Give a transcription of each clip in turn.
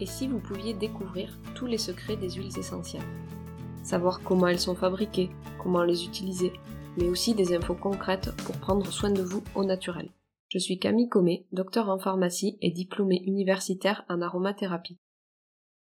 Et si vous pouviez découvrir tous les secrets des huiles essentielles Savoir comment elles sont fabriquées, comment les utiliser, mais aussi des infos concrètes pour prendre soin de vous au naturel. Je suis Camille Comé, docteur en pharmacie et diplômée universitaire en aromathérapie.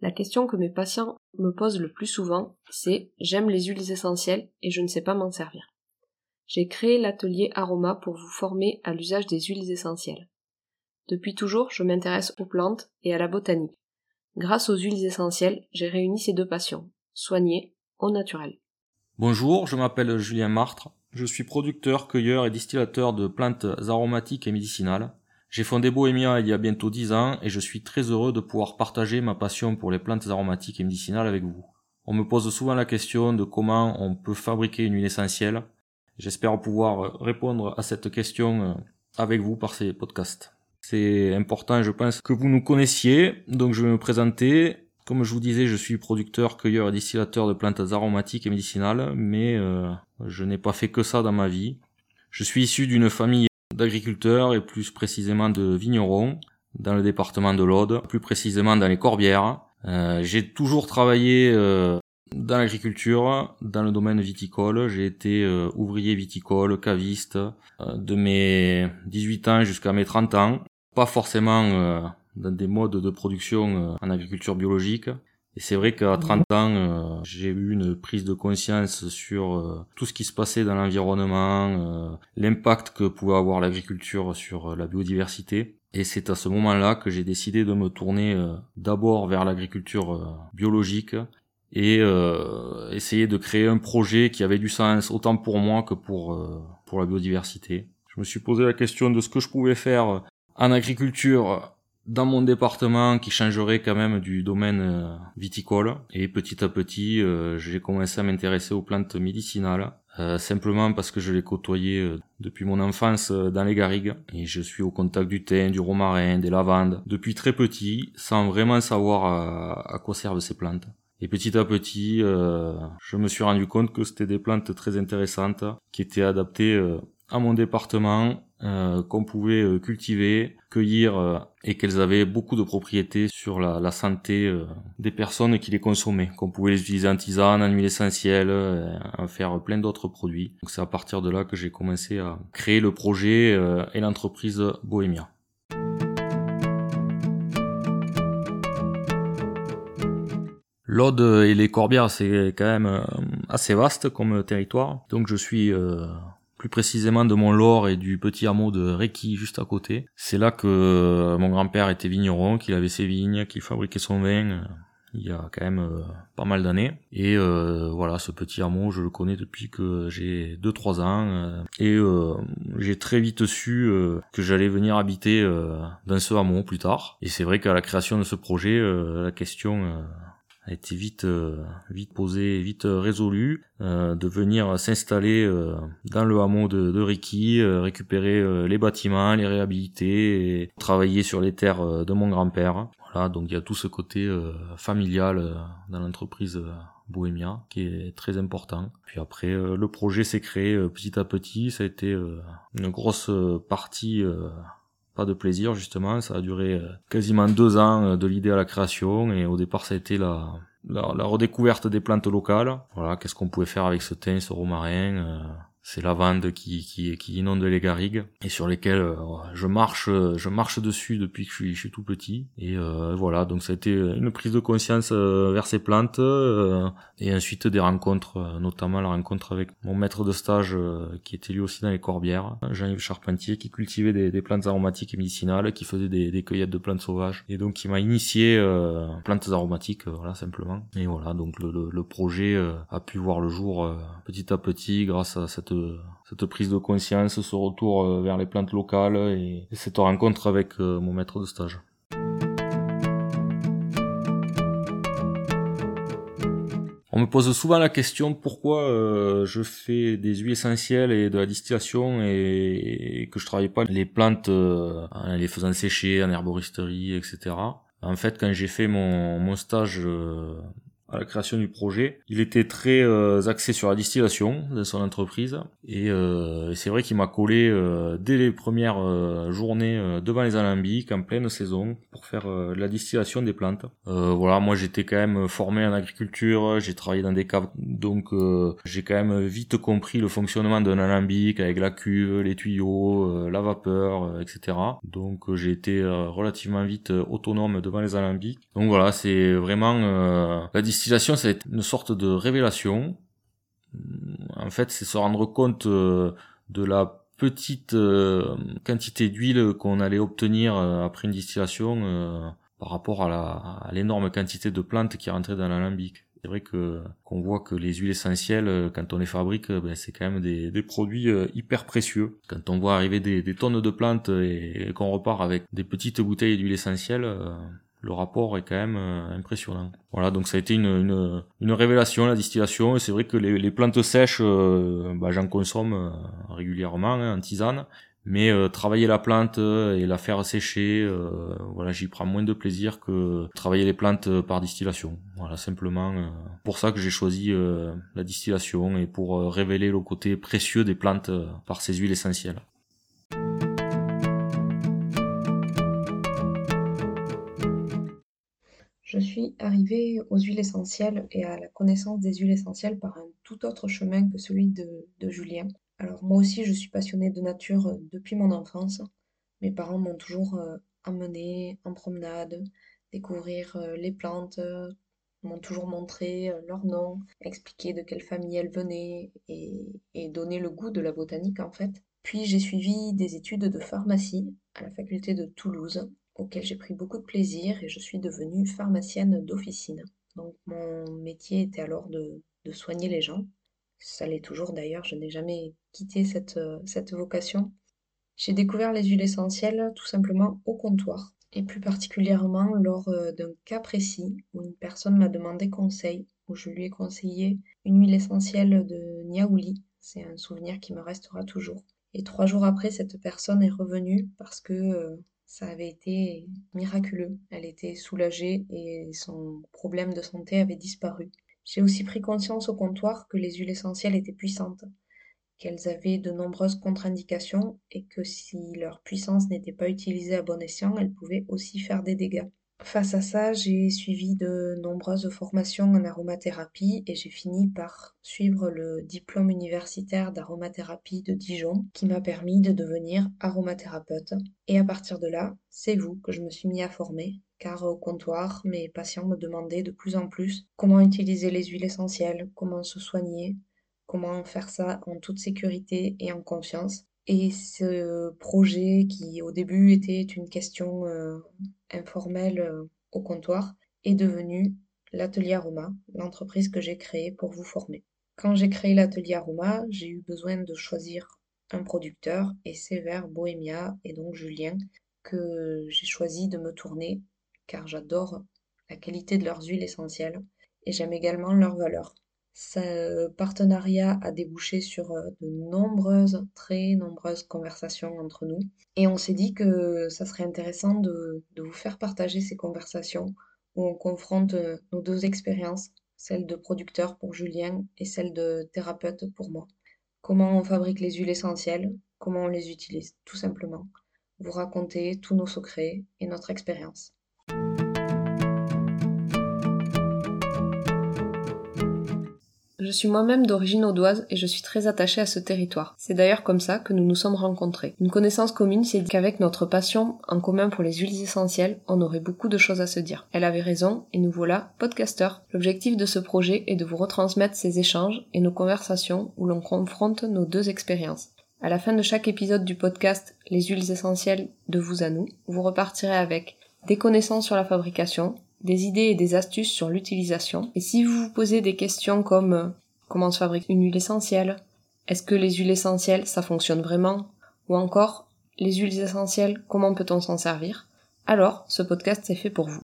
La question que mes patients me posent le plus souvent, c'est j'aime les huiles essentielles et je ne sais pas m'en servir. J'ai créé l'atelier Aroma pour vous former à l'usage des huiles essentielles. Depuis toujours, je m'intéresse aux plantes et à la botanique. Grâce aux huiles essentielles, j'ai réuni ces deux passions, soigner au naturel. Bonjour, je m'appelle Julien Martre. Je suis producteur, cueilleur et distillateur de plantes aromatiques et médicinales. J'ai fondé Bohemia il y a bientôt 10 ans et je suis très heureux de pouvoir partager ma passion pour les plantes aromatiques et médicinales avec vous. On me pose souvent la question de comment on peut fabriquer une huile essentielle. J'espère pouvoir répondre à cette question avec vous par ces podcasts. C'est important, je pense, que vous nous connaissiez, donc je vais me présenter. Comme je vous disais, je suis producteur, cueilleur et distillateur de plantes aromatiques et médicinales, mais euh, je n'ai pas fait que ça dans ma vie. Je suis issu d'une famille d'agriculteurs et plus précisément de vignerons dans le département de l'Aude, plus précisément dans les Corbières. Euh, j'ai toujours travaillé euh, dans l'agriculture, dans le domaine viticole. J'ai été euh, ouvrier viticole, caviste, de mes 18 ans jusqu'à mes 30 ans. Pas forcément dans des modes de production en agriculture biologique, et c'est vrai qu'à 30 ans, euh, j'ai eu une prise de conscience sur euh, tout ce qui se passait dans l'environnement, euh, l'impact que pouvait avoir l'agriculture sur la biodiversité. Et c'est à ce moment-là que j'ai décidé de me tourner d'abord vers l'agriculture biologique et essayer de créer un projet qui avait du sens autant pour moi que pour, pour la biodiversité. Je me suis posé la question de ce que je pouvais faire en agriculture dans mon département qui changerait quand même du domaine euh, viticole. Et petit à petit euh, j'ai commencé à m'intéresser aux plantes médicinales euh, simplement parce que je les côtoyais depuis mon enfance dans les garrigues. Et je suis au contact du thym, du romarin, des lavandes. Depuis très petit sans vraiment savoir à, à quoi servent ces plantes. Et petit à petit, je me suis rendu compte que c'était des plantes très intéressantes qui étaient adaptées à mon département euh, qu'on pouvait euh, cultiver, cueillir euh, et qu'elles avaient beaucoup de propriétés sur la, santé des personnes qui les consommaient, qu'on pouvait les utiliser en tisane, en huile essentielle, en faire plein d'autres produits. C'est à partir de là que j'ai commencé à créer le projet et l'entreprise Bohemia. L'Aude et les Corbières, c'est quand même assez vaste comme territoire. Donc je suis plus précisément de mon Lore et du petit hameau de Reiki juste à côté. C'est là que euh, mon grand-père était vigneron, qu'il avait ses vignes, qu'il fabriquait son vin euh, il y a quand même euh, pas mal d'années. Et voilà, ce petit hameau, je le connais depuis que j'ai 2-3 ans. et j'ai très vite su que j'allais venir habiter dans ce hameau plus tard. Et c'est vrai qu'à la création de ce projet, la question a été vite euh, vite posé, vite euh, résolu euh, de venir s'installer dans le hameau de, de Ricky, récupérer les bâtiments, les réhabiliter et travailler sur les terres de mon grand-père. Voilà, donc il y a tout ce côté familial dans l'entreprise Bohémia qui est très important. Puis après le projet s'est créé petit à petit, ça a été une grosse partie pas de plaisir justement. Ça a duré euh, quasiment deux ans euh, de l'idée à la création et au départ ça a été la, la, redécouverte des plantes locales. Voilà, qu'est-ce qu'on pouvait faire avec ce thym, ce romarin. Euh, ces lavandes qui, qui, qui inondent les garrigues et sur lesquelles euh, je marche je marche dessus depuis que je suis, je suis tout petit. Et euh, voilà donc ça a été une prise de conscience euh, vers ces plantes et ensuite des rencontres notamment la rencontre avec mon maître de stage qui était lui aussi dans les Corbières Jean-Yves Charpentier qui cultivait des, plantes aromatiques et médicinales qui faisait des, cueillettes de plantes sauvages. Et donc qui m'a initié plantes aromatiques voilà simplement. Et voilà donc le, le, le projet a pu voir le jour petit à petit grâce à cette cette prise de conscience, ce retour euh, vers les plantes locales et, cette rencontre avec euh, mon maître de stage. On me pose souvent la question pourquoi euh, je fais des huiles essentielles et de la distillation et, que je travaille pas les plantes en les faisant sécher en herboristerie, etc. En fait, quand j'ai fait mon, mon stage à la création du projet. Il était très euh, axé sur la distillation de son entreprise et, euh, c'est vrai qu'il m'a collé euh, dès les premières journées devant les alambics en pleine saison pour faire la distillation des plantes. voilà, moi j'étais quand même formé en agriculture, j'ai travaillé dans des caves, donc j'ai quand même vite compris le fonctionnement d'un alambic avec la cuve, les tuyaux, la vapeur, etc. Donc j'ai été relativement vite autonome devant les alambics. Donc voilà, c'est vraiment la distillation distillation, c'est une sorte de révélation. En fait, c'est se rendre compte euh, de la petite euh, quantité d'huile qu'on allait obtenir euh, après une distillation par rapport à l'énorme quantité de plantes qui rentraient dans l'alambic. C'est vrai que qu'on voit que les huiles essentielles, quand on les fabrique, ben, c'est quand même des, produits hyper précieux. Quand on voit arriver des, tonnes de plantes et, qu'on repart avec des petites bouteilles d'huile essentielle, le rapport est quand même euh, impressionnant. Voilà, donc ça a été une, une, une révélation, la distillation, c'est vrai que les, les plantes sèches, euh, bah, j'en consomme euh, régulièrement hein, en tisane, mais travailler la plante et la faire sécher, voilà, j'y prends moins de plaisir que travailler les plantes par distillation. Voilà, simplement pour ça que j'ai choisi la distillation et pour révéler le côté précieux des plantes par ces huiles essentielles. Je suis arrivée aux huiles essentielles et à la connaissance des huiles essentielles par un tout autre chemin que celui de, Julien. Alors moi aussi je suis passionnée de nature euh, depuis mon enfance. Mes parents m'ont toujours euh, emmenée en promenade, découvrir euh, les plantes, m'ont toujours montré leur nom, expliqué de quelle famille elles venaient et, et donné le goût de la botanique en fait. Puis j'ai suivi des études de pharmacie à la faculté de Toulouse auquel j'ai pris beaucoup de plaisir et je suis devenue pharmacienne d'officine. Donc mon métier était alors de, soigner les gens. Ça l'est toujours d'ailleurs, je n'ai jamais quitté cette, cette vocation. J'ai découvert les huiles essentielles tout simplement au comptoir et plus particulièrement lors euh, d'un cas précis où une personne m'a demandé conseil, où je lui ai conseillé une huile essentielle de Niaouli. C'est un souvenir qui me restera toujours. Et trois jours après, cette personne est revenue parce que euh, ça avait été miraculeux. Elle était soulagée et son problème de santé avait disparu. J'ai aussi pris conscience au comptoir que les huiles essentielles étaient puissantes, qu'elles avaient de nombreuses contre-indications et que si leur puissance n'était pas utilisée à bon escient, elles pouvaient aussi faire des dégâts. Face à ça, j'ai suivi de nombreuses formations en aromathérapie et j'ai fini par suivre le diplôme universitaire d'aromathérapie de Dijon qui m'a permis de devenir aromathérapeute. Et à partir de là, c'est vous que je me suis mis à former car au comptoir, mes patients me demandaient de plus en plus comment utiliser les huiles essentielles, comment se soigner, comment faire ça en toute sécurité et en confiance. Et ce projet qui au début était une question euh, informelle euh, au comptoir est devenu l'atelier Aroma, l'entreprise que j'ai créée pour vous former. Quand j'ai créé l'atelier Aroma, j'ai eu besoin de choisir un producteur et c'est vers Bohemia et donc Julien que j'ai choisi de me tourner car j'adore la qualité de leurs huiles essentielles et j'aime également leurs valeurs. Ce partenariat a débouché sur euh, de nombreuses, très nombreuses conversations entre nous. Et on s'est dit que ça serait intéressant de, vous faire partager ces conversations où on confronte euh, nos deux expériences, celle de producteur pour Julien et celle de thérapeute pour moi. Comment on fabrique les huiles essentielles, comment on les utilise, tout simplement. Vous raconter tous nos secrets et notre expérience. Je suis moi-même d'origine audoise et je suis très attachée à ce territoire. C'est d'ailleurs comme ça que nous nous sommes rencontrés. Une connaissance commune, c'est qu'avec notre passion en commun pour les huiles essentielles, on aurait beaucoup de choses à se dire. Elle avait raison et nous voilà podcasteurs. L'objectif de ce projet est de vous retransmettre ces échanges et nos conversations où l'on confronte nos deux expériences. À la fin de chaque épisode du podcast Les huiles essentielles de vous à nous, vous repartirez avec des connaissances sur la fabrication, des idées et des astuces sur l'utilisation. Et si vous vous posez des questions comme euh, comment se fabrique une huile essentielle, est-ce que les huiles essentielles ça fonctionne vraiment, ou encore les huiles essentielles comment peut-on s'en servir, alors ce podcast est fait pour vous.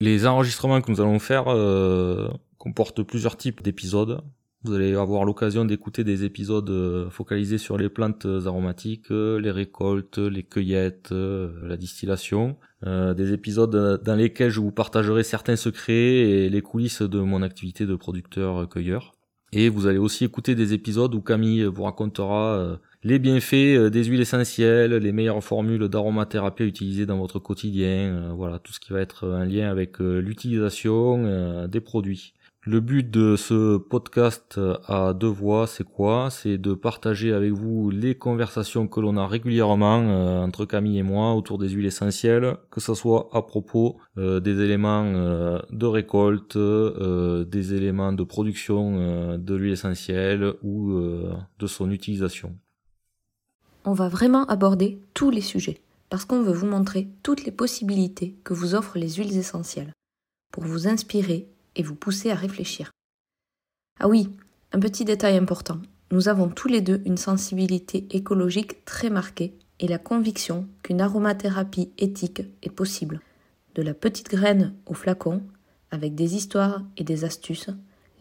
Les enregistrements que nous allons faire euh, comportent plusieurs types d'épisodes. Vous allez avoir l'occasion d'écouter des épisodes euh, focalisés sur les plantes aromatiques, euh, les récoltes, les cueillettes, euh, la distillation. des épisodes dans lesquels je vous partagerai certains secrets et les coulisses de mon activité de producteur-cueilleur. Et vous allez aussi écouter des épisodes où Camille vous racontera les bienfaits des huiles essentielles, les meilleures formules d'aromathérapie à utiliser dans votre quotidien, voilà, tout ce qui va être en lien avec l'utilisation des produits. Le but de ce podcast à deux voix, c'est quoi? C'est de partager avec vous les conversations que l'on a régulièrement euh, entre Camille et moi autour des huiles essentielles, que ce soit à propos euh, des éléments euh, de récolte, des éléments de production de l'huile essentielle ou de son utilisation. On va vraiment aborder tous les sujets parce qu'on veut vous montrer toutes les possibilités que vous offrent les huiles essentielles pour vous inspirer et vous pousser à réfléchir. Ah oui, un petit détail important. Nous avons tous les deux une sensibilité écologique très marquée et la conviction qu'une aromathérapie éthique est possible. De la petite graine au flacon, avec des histoires et des astuces,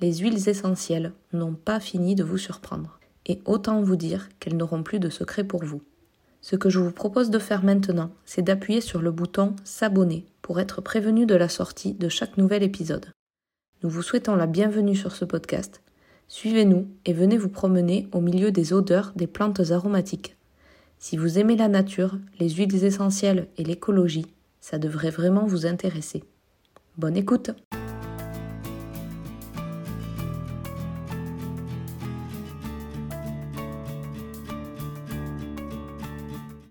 les huiles essentielles n'ont pas fini de vous surprendre. Et autant vous dire qu'elles n'auront plus de secret pour vous. Ce que je vous propose de faire maintenant, c'est d'appuyer sur le bouton S'abonner pour être prévenu de la sortie de chaque nouvel épisode. Nous vous souhaitons la bienvenue sur ce podcast. Suivez-nous et venez vous promener au milieu des odeurs des plantes aromatiques. Si vous aimez la nature, les huiles essentielles et l'écologie, ça devrait vraiment vous intéresser. Bonne écoute